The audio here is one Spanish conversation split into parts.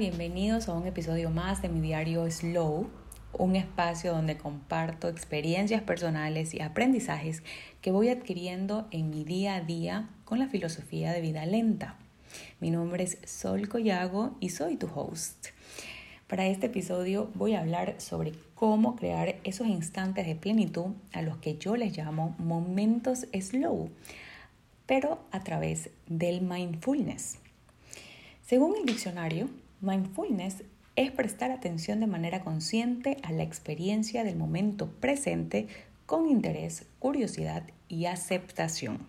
bienvenidos a un episodio más de mi diario Slow, un espacio donde comparto experiencias personales y aprendizajes que voy adquiriendo en mi día a día con la filosofía de vida lenta. Mi nombre es Sol Collago y soy tu host. Para este episodio voy a hablar sobre cómo crear esos instantes de plenitud a los que yo les llamo momentos slow, pero a través del mindfulness. Según el diccionario, mindfulness es prestar atención de manera consciente a la experiencia del momento presente con interés, curiosidad y aceptación.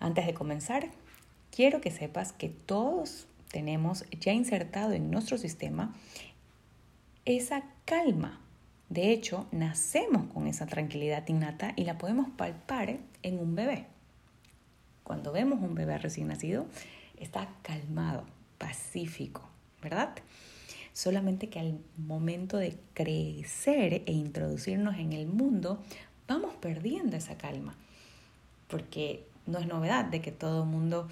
Antes de comenzar, quiero que sepas que todos tenemos ya insertado en nuestro sistema esa calma. De hecho, nacemos con esa tranquilidad innata y la podemos palpar en un bebé. Cuando vemos un bebé recién nacido, está calmado, pacífico, ¿verdad? Solamente que al momento de crecer e introducirnos en el mundo, vamos perdiendo esa calma. Porque no es novedad de que todo mundo,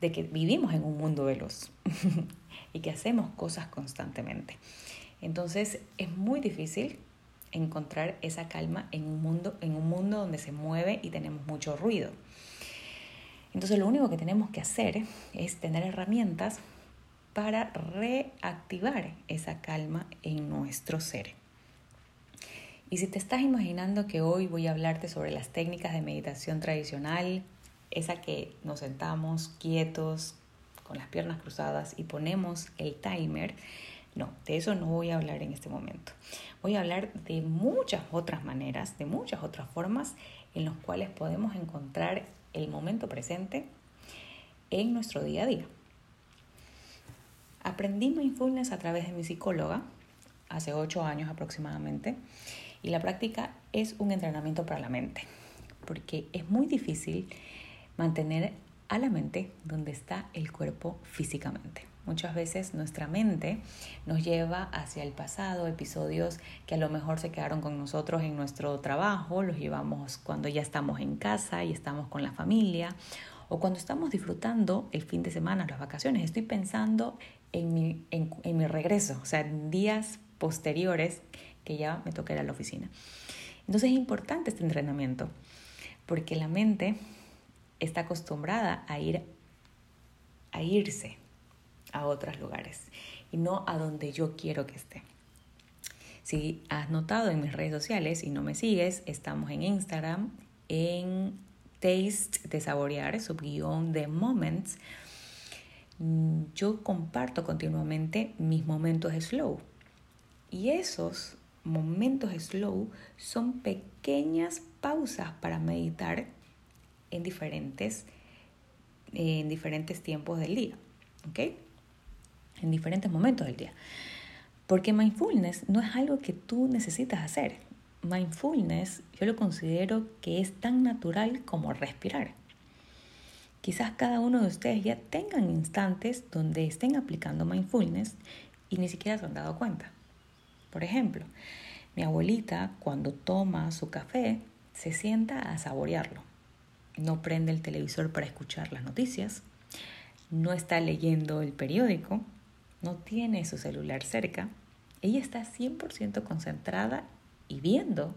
de que vivimos en un mundo veloz y que hacemos cosas constantemente. Entonces es muy difícil encontrar esa calma en un mundo, en un mundo donde se mueve y tenemos mucho ruido. Entonces lo único que tenemos que hacer es tener herramientas para reactivar esa calma en nuestro ser. Y si te estás imaginando que hoy voy a hablarte sobre las técnicas de meditación tradicional, esa que nos sentamos quietos, con las piernas cruzadas y ponemos el timer, no, de eso no voy a hablar en este momento. Voy a hablar de muchas otras maneras, de muchas otras formas en las cuales podemos encontrar el momento presente en nuestro día a día. Aprendí mindfulness a través de mi psicóloga hace ocho años aproximadamente y la práctica es un entrenamiento para la mente porque es muy difícil mantener a la mente donde está el cuerpo físicamente. Muchas veces nuestra mente nos lleva hacia el pasado, episodios que a lo mejor se quedaron con nosotros en nuestro trabajo, los llevamos cuando ya estamos en casa y estamos con la familia o cuando estamos disfrutando el fin de semana, las vacaciones. Estoy pensando en mi, en, mi regreso, o sea, días posteriores que ya me toca ir a la oficina. Entonces es importante este entrenamiento porque la mente está acostumbrada a ir a irse a otros lugares y no a donde yo quiero que esté. Si has notado en mis redes sociales y no me sigues, estamos en Instagram, en Taste de Saborear, subguión de Moments. Yo comparto continuamente mis momentos slow. Y esos momentos slow son pequeñas pausas para meditar en diferentes, en diferentes tiempos del día. ¿Ok? en diferentes momentos del día. Porque mindfulness no es algo que tú necesitas hacer. Mindfulness yo lo considero que es tan natural como respirar. Quizás cada uno de ustedes ya tengan instantes donde estén aplicando mindfulness y ni siquiera se han dado cuenta. Por ejemplo, mi abuelita cuando toma su café se sienta a saborearlo. No prende el televisor para escuchar las noticias, no está leyendo el periódico, no tiene su celular cerca, ella está 100% concentrada y viendo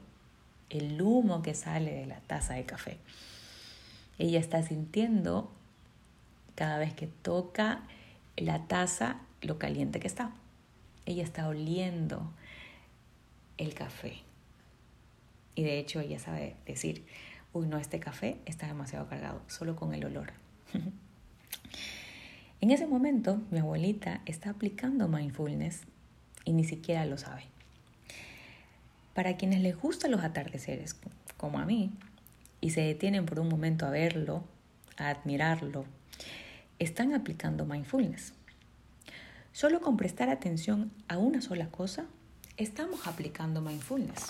el humo que sale de la taza de café. Ella está sintiendo cada vez que toca la taza lo caliente que está. Ella está oliendo el café. Y de hecho ella sabe decir, uy, no, este café está demasiado cargado, solo con el olor. En ese momento, mi abuelita está aplicando mindfulness y ni siquiera lo sabe. Para quienes les gustan los atardeceres, como a mí, y se detienen por un momento a verlo, a admirarlo, están aplicando mindfulness. Solo con prestar atención a una sola cosa, estamos aplicando mindfulness.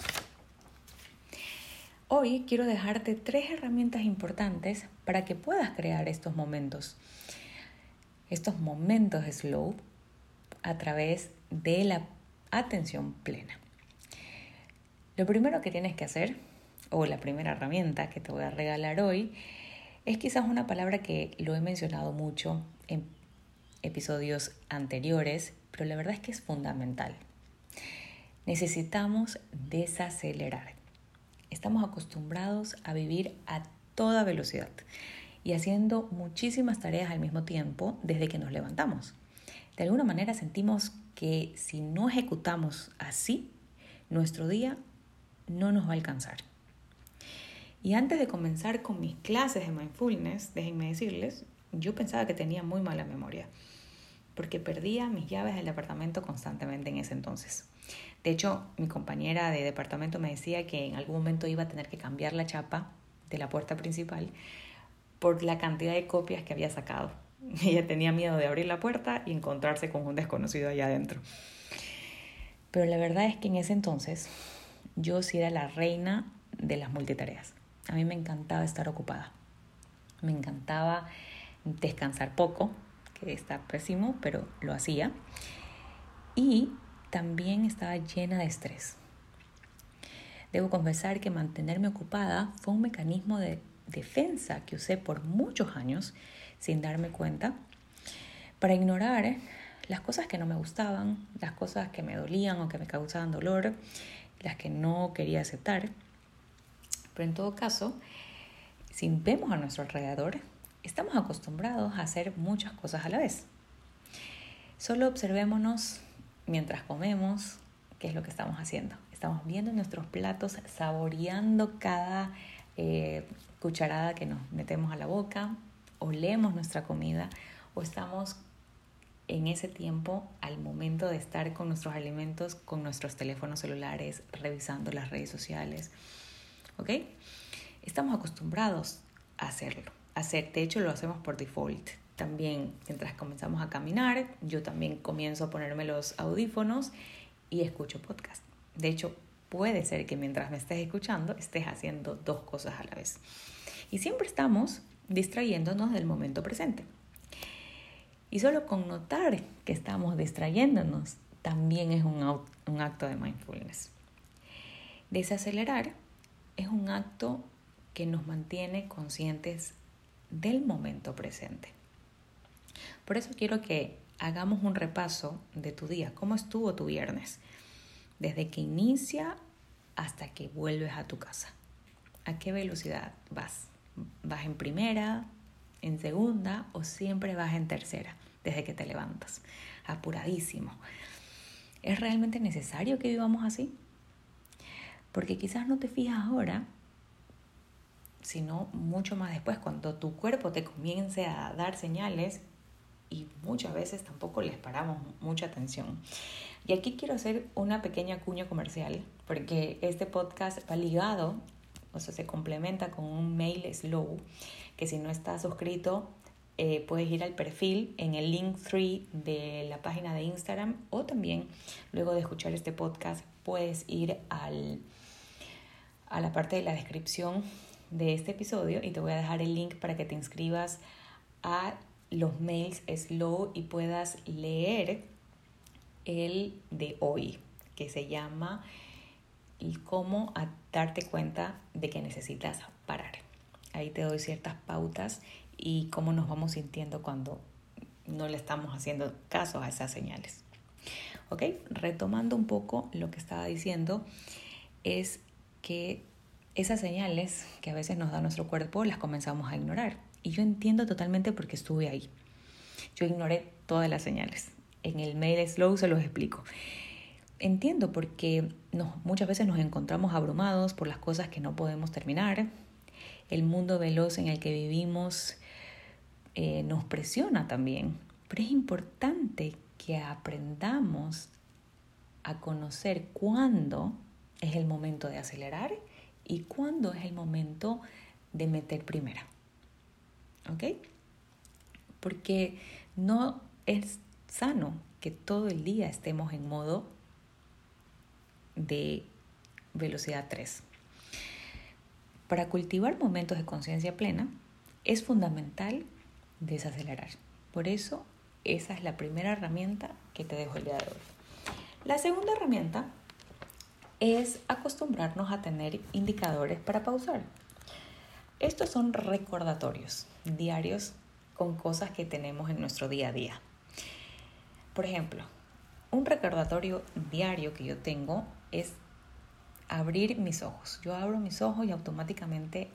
Hoy quiero dejarte tres herramientas importantes para que puedas crear estos momentos estos momentos slow a través de la atención plena. Lo primero que tienes que hacer, o la primera herramienta que te voy a regalar hoy, es quizás una palabra que lo he mencionado mucho en, episodios anteriores, pero la verdad es que es fundamental. Necesitamos desacelerar. Estamos acostumbrados a vivir a toda velocidad y haciendo muchísimas tareas al mismo tiempo desde que nos levantamos. De alguna manera sentimos que si no ejecutamos así, nuestro día no nos va a alcanzar. Y antes de comenzar con mis clases de mindfulness, déjenme decirles, yo pensaba que tenía muy mala memoria, porque perdía mis llaves del departamento constantemente en ese entonces. De hecho, mi compañera de departamento me decía que en algún momento iba a tener que cambiar la chapa de la puerta principal por la cantidad de copias que había sacado. Ella tenía miedo de abrir la puerta y encontrarse con un desconocido allá adentro. Pero la verdad es que en ese entonces yo sí era la reina de las multitareas. A mí me encantaba estar ocupada. Me encantaba descansar poco, que está pésimo, pero lo hacía. Y también estaba llena de estrés. Debo confesar que mantenerme ocupada fue un mecanismo de defensa que usé por muchos años sin darme cuenta para ignorar las cosas que no me gustaban, las cosas que me dolían o que me causaban dolor, las que no quería aceptar. Pero en todo caso, si vemos a nuestro alrededor, estamos acostumbrados a hacer muchas cosas a la vez. Solo observémonos mientras comemos qué es lo que estamos haciendo. Estamos viendo nuestros platos, saboreando cada eh, cucharada que nos metemos a la boca, olemos nuestra comida o estamos en ese tiempo al momento de estar con nuestros alimentos, con nuestros teléfonos celulares, revisando las redes sociales. ¿Ok? Estamos acostumbrados a hacerlo. Hacer, de hecho, lo hacemos por default. También, mientras comenzamos a caminar, yo también comienzo a ponerme los audífonos y escucho podcast. De hecho, puede ser que mientras me estés escuchando estés haciendo dos cosas a la vez. Y siempre estamos distrayéndonos del momento presente. Y solo con notar que estamos distrayéndonos también es un, un acto de mindfulness. Desacelerar es un acto que nos mantiene conscientes del momento presente. Por eso quiero que hagamos un repaso de tu día. ¿Cómo estuvo tu viernes? Desde que inicia hasta que vuelves a tu casa. ¿A qué velocidad vas? ¿Vas en primera, en segunda o siempre vas en tercera desde que te levantas? Apuradísimo. ¿Es realmente necesario que vivamos así? Porque quizás no te fijas ahora, sino mucho más después, cuando tu cuerpo te comience a dar señales y muchas veces tampoco les paramos mucha atención. Y aquí quiero hacer una pequeña cuña comercial, porque este podcast va ligado, o sea, se complementa con un mail slow, que si no estás suscrito, eh, puedes ir al perfil en el link 3 de la página de Instagram o también luego de escuchar este podcast puedes ir al, a la parte de la descripción de este episodio y te voy a dejar el link para que te inscribas a los mails slow y puedas leer el de hoy, que se llama y cómo darte cuenta de que necesitas parar. Ahí te doy ciertas pautas y cómo nos vamos sintiendo cuando no le estamos haciendo caso a esas señales. ¿Ok? Retomando un poco lo que estaba diciendo, es que esas señales que a veces nos da nuestro cuerpo las comenzamos a ignorar. Y yo entiendo totalmente porque estuve ahí. Yo ignoré todas las señales. En el mail slow se los explico. Entiendo porque muchas veces nos encontramos abrumados por las cosas que no podemos terminar. El mundo veloz en el que vivimos eh, nos presiona también. Pero es importante que aprendamos a conocer cuándo es el momento de acelerar y cuándo es el momento de meter primera. ¿Ok? Porque no es sano que todo el día estemos en modo de velocidad 3. Para cultivar momentos de conciencia plena es fundamental desacelerar. Por eso esa es la primera herramienta que te dejo el día de hoy. La segunda herramienta es acostumbrarnos a tener indicadores para pausar. Estos son recordatorios diarios con cosas que tenemos en nuestro día a día. Por ejemplo, un recordatorio diario que yo tengo es abrir mis ojos. Yo abro mis ojos y automáticamente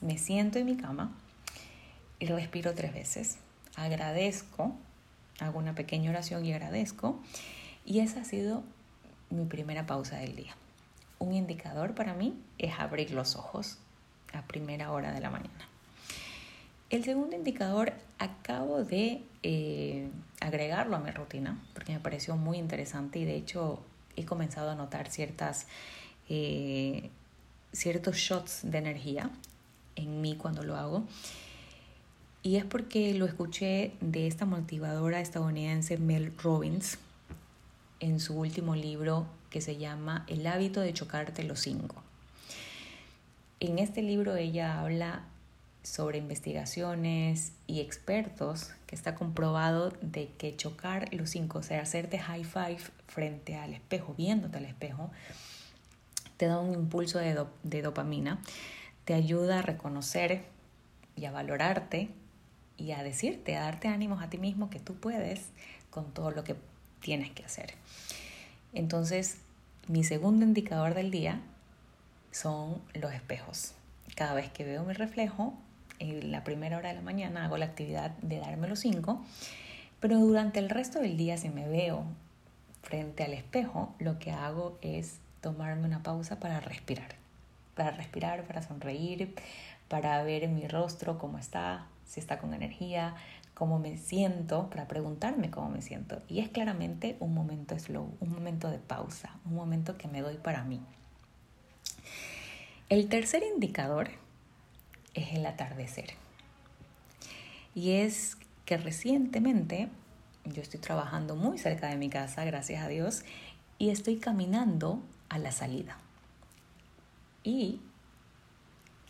me siento en mi cama y respiro tres veces. Agradezco, hago una pequeña oración y agradezco. Y esa ha sido mi primera pausa del día. Un indicador para mí es abrir los ojos a primera hora de la mañana. El segundo indicador acabo de eh, agregarlo a mi rutina porque me pareció muy interesante y de hecho he comenzado a notar ciertas, eh, ciertos shots de energía en mí cuando lo hago. Y es porque lo escuché de esta motivadora estadounidense Mel Robbins en su último libro que se llama El hábito de chocarte los cinco. En este libro ella habla sobre investigaciones y expertos que está comprobado de que chocar los cinco, o sea, hacerte high five frente al espejo, viéndote al espejo, te da un impulso de, de dopamina, te ayuda a reconocer y a valorarte y a decirte, a darte ánimos a ti mismo que tú puedes con todo lo que tienes que hacer. Entonces, mi segundo indicador del día son los espejos. Cada vez que veo mi reflejo, en la primera hora de la mañana hago la actividad de darme los cinco, pero durante el resto del día si me veo frente al espejo, lo que hago es tomarme una pausa para respirar, para respirar, para sonreír, para ver mi rostro cómo está, si está con energía, cómo me siento, para preguntarme cómo me siento. Y es claramente un momento slow, un momento de pausa, un momento que me doy para mí. El tercer indicador es el atardecer. Y es que recientemente yo estoy trabajando muy cerca de mi casa, gracias a Dios, y estoy caminando a la salida. Y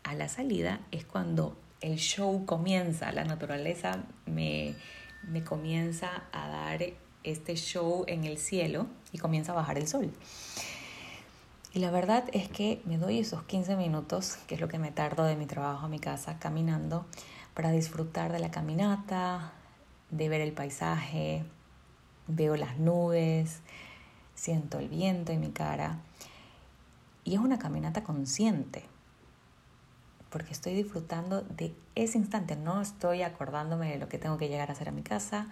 a la salida es cuando el show comienza, la naturaleza me, me comienza a dar este show en el cielo y comienza a bajar el sol. Y la verdad es que me doy esos 15 minutos, que es lo que me tardo de mi trabajo a mi casa, caminando, para disfrutar de la caminata, de ver el paisaje, veo las nubes, siento el viento en mi cara. Y es una caminata consciente, porque estoy disfrutando de ese instante, no estoy acordándome de lo que tengo que llegar a hacer a mi casa,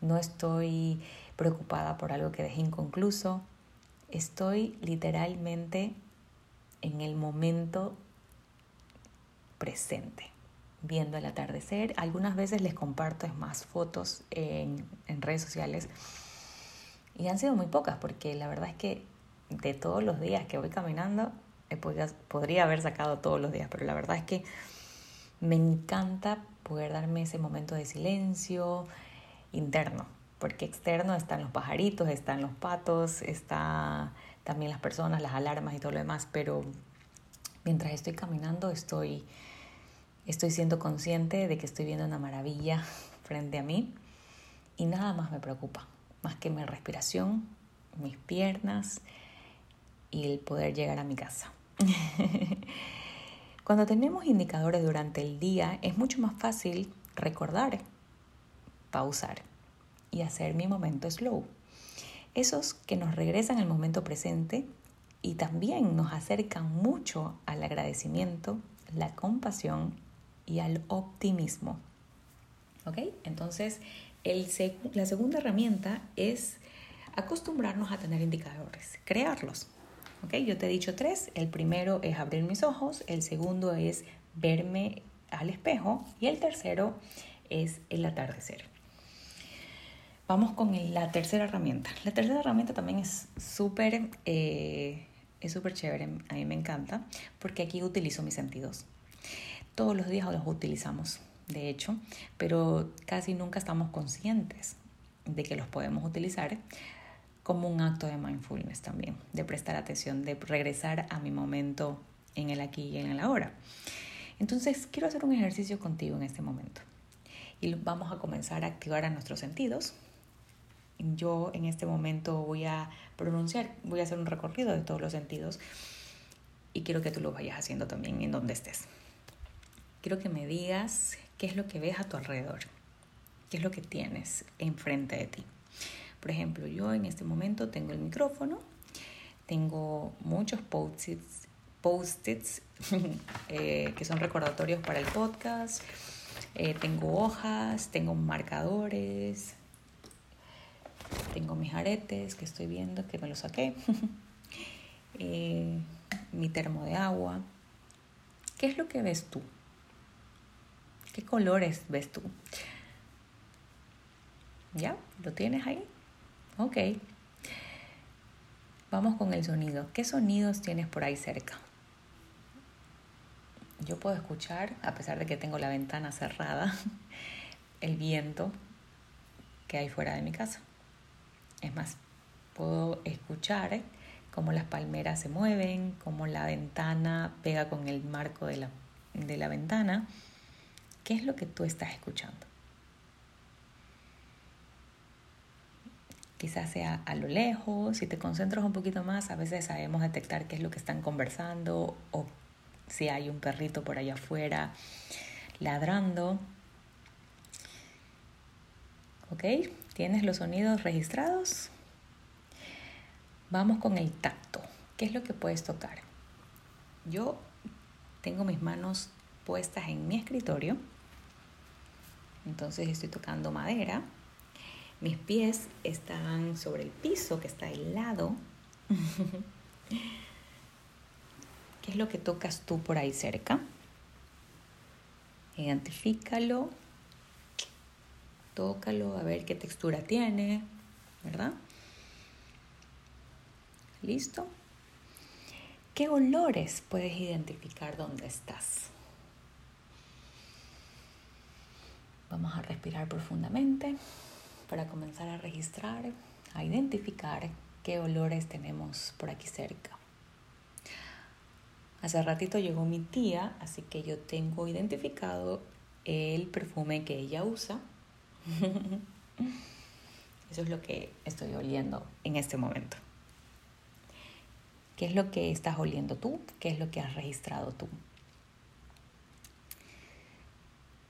no estoy preocupada por algo que dejé inconcluso, estoy literalmente en el momento presente, viendo el atardecer. Algunas veces les comparto más fotos en, redes sociales y han sido muy pocas porque la verdad es que de todos los días que voy caminando, podría, podría haber sacado todos los días, pero la verdad es que me encanta poder darme ese momento de silencio interno, porque externo están los pajaritos, están los patos, está también las personas, las alarmas y todo lo demás, pero mientras estoy caminando estoy, estoy siendo consciente de que estoy viendo una maravilla frente a mí y nada más me preocupa, más que mi respiración, mis piernas y el poder llegar a mi casa. Cuando tenemos indicadores durante el día es mucho más fácil recordar, pausar y hacer mi momento slow. Esos que nos regresan al momento presente y también nos acercan mucho al agradecimiento, la compasión y al optimismo. ¿Ok? Entonces, la segunda herramienta es acostumbrarnos a tener indicadores, crearlos. ¿Ok? Yo te he dicho tres. El primero es abrir mis ojos, el segundo es verme al espejo y el tercero es el atardecer. Vamos con la tercera herramienta. La tercera herramienta también es súper eh, es súper chévere, a mí me encanta, porque aquí utilizo mis sentidos. Todos los días los utilizamos, de hecho, pero casi nunca estamos conscientes de que los podemos utilizar como un acto de mindfulness también, de prestar atención, de regresar a mi momento en el aquí y en el ahora. Entonces, quiero hacer un ejercicio contigo en este momento. Y vamos a comenzar a activar a nuestros sentidos, yo en este momento voy a pronunciar, voy a hacer un recorrido de todos los sentidos y quiero que tú lo vayas haciendo también en donde estés. Quiero que me digas qué es lo que ves a tu alrededor, qué es lo que tienes enfrente de ti. Por ejemplo, yo en este momento tengo el micrófono, tengo muchos post-its, eh, que son recordatorios para el podcast, eh, tengo hojas, tengo marcadores, tengo mis aretes que estoy viendo que me los saqué, eh, mi termo de agua. ¿Qué es lo que ves tú? ¿Qué colores ves tú? ¿Ya? ¿Lo tienes ahí? Ok. Vamos con el sonido. ¿Qué sonidos tienes por ahí cerca? Yo puedo escuchar, a pesar de que tengo la ventana cerrada, el viento que hay fuera de mi casa. Es más, puedo escuchar cómo las palmeras se mueven, cómo la ventana pega con el marco de la, de la ventana. ¿Qué es lo que tú estás escuchando? Quizás sea a lo lejos, si te concentras un poquito más, a veces sabemos detectar qué es lo que están conversando o si hay un perrito por allá afuera ladrando. ¿Ok? ¿Tienes los sonidos registrados? Vamos con el tacto. ¿Qué es lo que puedes tocar? Yo tengo mis manos puestas en mi escritorio. Entonces estoy tocando madera. Mis pies están sobre el piso que está helado. ¿Qué es lo que tocas tú por ahí cerca? Identifícalo. Tócalo a ver qué textura tiene, ¿verdad? ¿Listo? ¿Qué olores puedes identificar dónde estás? Vamos a respirar profundamente para comenzar a registrar, a identificar qué olores tenemos por aquí cerca. Hace ratito llegó mi tía, así que yo tengo identificado el perfume que ella usa. Eso es lo que estoy oliendo en este momento. ¿Qué es lo que estás oliendo tú? ¿Qué es lo que has registrado tú?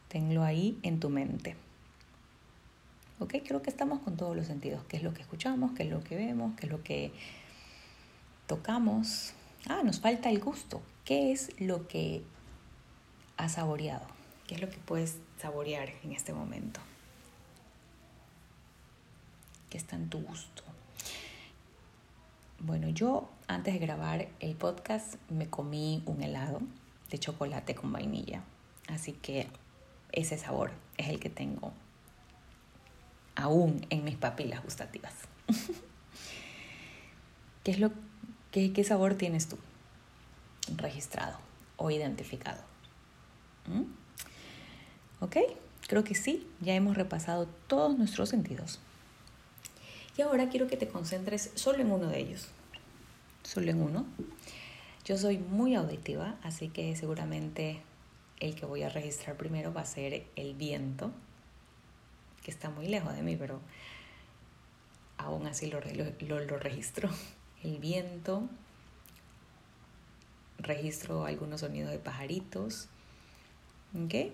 Tenlo ahí en tu mente. ¿Ok? Creo que estamos con todos los sentidos. ¿Qué es lo que escuchamos? ¿Qué es lo que vemos? ¿Qué es lo que tocamos? Ah, nos falta el gusto. ¿Qué es lo que has saboreado? ¿Qué es lo que puedes saborear en este momento? ¿Qué está en tu gusto? Bueno, yo antes de grabar el podcast me comí un helado de chocolate con vainilla. Así que ese sabor es el que tengo aún en mis papilas gustativas. ¿Qué, es lo, qué, qué sabor tienes tú registrado o identificado? ¿Mm? ¿Ok? Creo que sí, ya hemos repasado todos nuestros sentidos. Y ahora quiero que te concentres solo en uno de ellos. Solo en uno. Yo soy muy auditiva, así que seguramente el que voy a registrar primero va a ser el viento, que está muy lejos de mí, pero aún así lo, lo, lo registro. El viento, registro algunos sonidos de pajaritos. ¿Ok?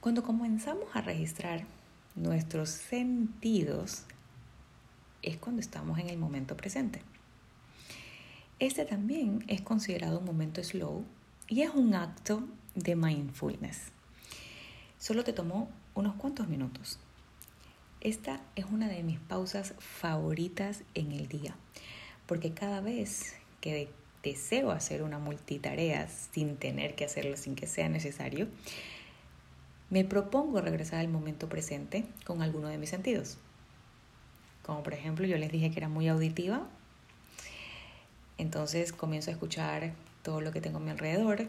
Cuando comenzamos a registrar nuestros sentidos es cuando estamos en el momento presente. Este también es considerado un momento slow y es un acto de mindfulness. Solo te tomó unos cuantos minutos. Esta es una de mis pausas favoritas en el día, porque cada vez que deseo hacer una multitarea sin tener que hacerlo, sin que sea necesario, me propongo regresar al momento presente con alguno de mis sentidos. Como por ejemplo, yo les dije que era muy auditiva, entonces comienzo a escuchar todo lo que tengo a mi alrededor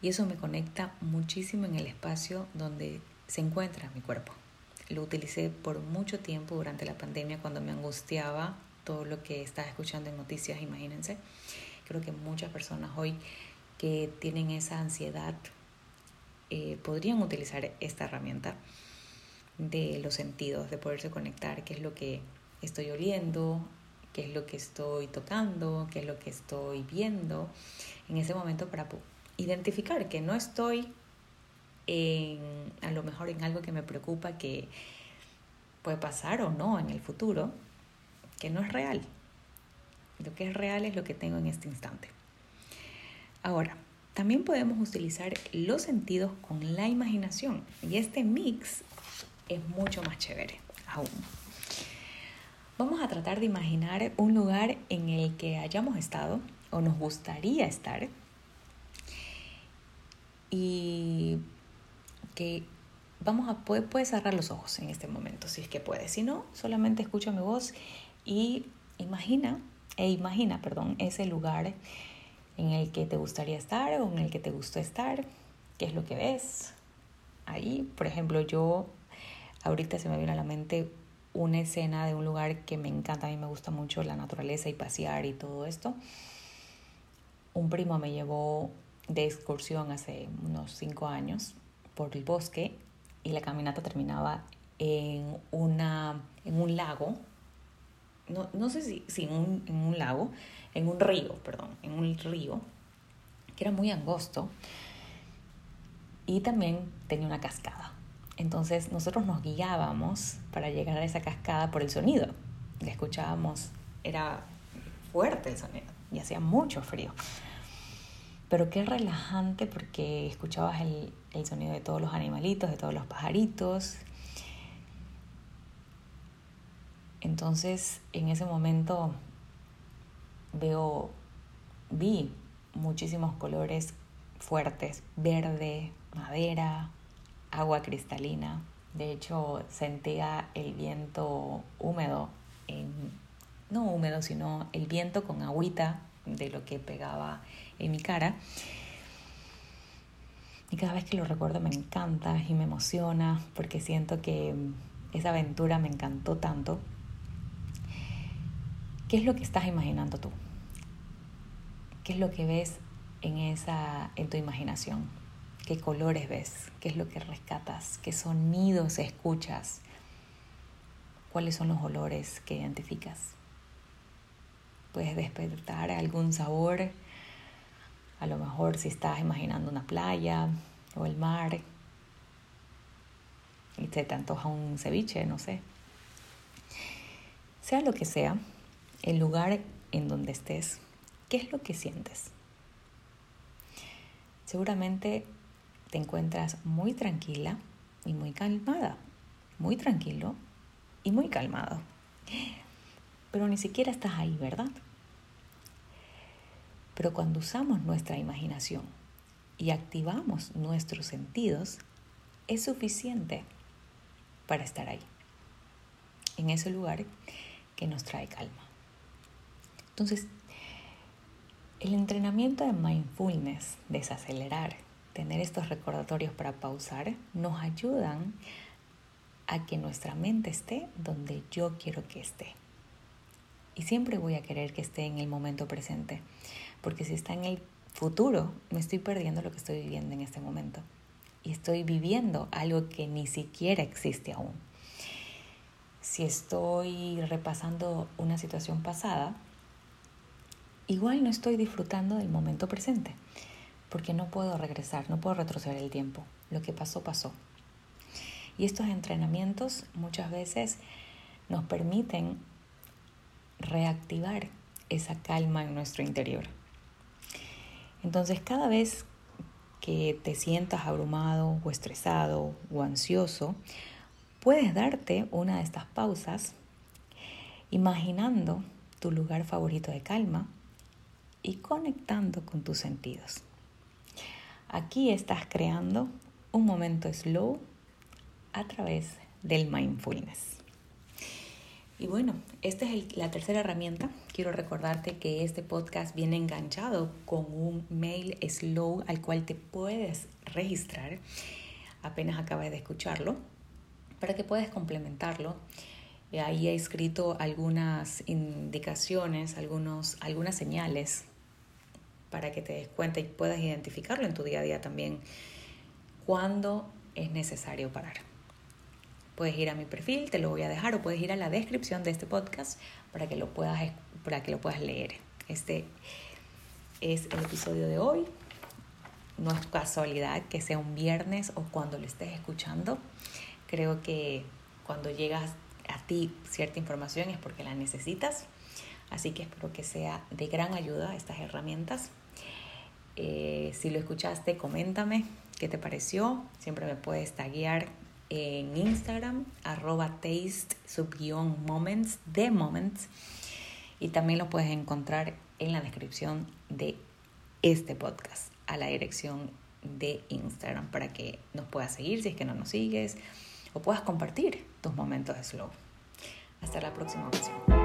y eso me conecta muchísimo en el espacio donde se encuentra mi cuerpo. Lo utilicé por mucho tiempo durante la pandemia cuando me angustiaba todo lo que estaba escuchando en noticias, imagínense. Creo que muchas personas hoy que tienen esa ansiedad eh, podrían utilizar esta herramienta de los sentidos, de poderse conectar, qué es lo que estoy oliendo, qué es lo que estoy tocando, qué es lo que estoy viendo en ese momento para identificar que no estoy en, a lo mejor en algo que me preocupa que puede pasar o no en el futuro, que no es real. Lo que es real es lo que tengo en este instante. Ahora, también podemos utilizar los sentidos con la imaginación y este mix es mucho más chévere aún. Vamos a tratar de imaginar un lugar en el que hayamos estado o nos gustaría estar y que vamos a poder cerrar los ojos en este momento si es que puedes. Si no, solamente escucha mi voz y imagina e imagina, perdón, ese lugar en el que te gustaría estar o en el que te gustó estar, qué es lo que ves ahí. Por ejemplo, yo ahorita se me viene a la mente una escena de un lugar que me encanta, a mí me gusta mucho la naturaleza y pasear y todo esto. Un primo me llevó de excursión hace unos cinco años por el bosque y la caminata terminaba en, una, en un lago, no, no sé si, si en, un, en un lago, en un río, perdón, en un río, que era muy angosto y también tenía una cascada. Entonces nosotros nos guiábamos para llegar a esa cascada por el sonido. La escuchábamos, era fuerte el sonido y hacía mucho frío. Pero qué relajante porque escuchabas el, el sonido de todos los animalitos, de todos los pajaritos. Entonces, en ese momento veo, vi muchísimos colores fuertes, verde, madera, agua cristalina. De hecho, sentía el viento húmedo, no húmedo, sino el viento con agüita de lo que pegaba en mi cara. Y cada vez que lo recuerdo me encanta y me emociona porque siento que esa aventura me encantó tanto. ¿Qué es lo que estás imaginando tú? ¿Qué es lo que ves en esa en tu imaginación? ¿Qué colores ves? ¿Qué es lo que rescatas? ¿Qué sonidos escuchas? ¿Cuáles son los olores que identificas? Puedes despertar algún sabor a lo mejor si estás imaginando una playa o el mar y te, antoja un ceviche, no sé. Sea lo que sea, el lugar en donde estés, ¿qué es lo que sientes? Seguramente te encuentras muy tranquila y muy calmada, muy tranquilo y muy calmado. Pero ni siquiera estás ahí, ¿verdad? Pero cuando usamos nuestra imaginación y activamos nuestros sentidos, es suficiente para estar ahí, en ese lugar que nos trae calma. Entonces, el entrenamiento de mindfulness, desacelerar, tener estos recordatorios para pausar, nos ayudan a que nuestra mente esté donde yo quiero que esté. Y siempre voy a querer que esté en el momento presente porque si está en el futuro, me estoy perdiendo lo que estoy viviendo en este momento. Y estoy viviendo algo que ni siquiera existe aún. Si estoy repasando una situación pasada, igual no estoy disfrutando del momento presente, porque no puedo regresar, no puedo retroceder el tiempo. Lo que pasó, pasó. Y estos entrenamientos muchas veces nos permiten reactivar esa calma en nuestro interior. Entonces cada vez que te sientas abrumado o estresado o ansioso, puedes darte una de estas pausas imaginando tu lugar favorito de calma y conectando con tus sentidos. Aquí estás creando un momento slow a través del mindfulness. Y bueno, esta es la tercera herramienta. Quiero recordarte que este podcast viene enganchado con un mail slow al cual te puedes registrar apenas acabas de escucharlo para que puedas complementarlo. Ahí he escrito algunas indicaciones, algunos, algunas señales para que te des cuenta y puedas identificarlo en tu día a día también cuando es necesario parar. Puedes ir a mi perfil, te lo voy a dejar, o puedes ir a la descripción de este podcast para que lo puedas, para que lo puedas leer. Este es el episodio de hoy. no es casualidad que sea un viernes o cuando lo estés escuchando. Creo que cuando llegas a ti cierta información es porque la necesitas. Así que espero que sea de gran ayuda estas herramientas. Eh, si lo escuchaste, coméntame qué te pareció. Siempre me puedes taguear en Instagram, arroba taste moments de moments. Y también lo puedes encontrar en la descripción de este podcast a la dirección de Instagram para que nos puedas seguir si es que no nos sigues o puedas compartir tus momentos de slow. Hasta la próxima ocasión.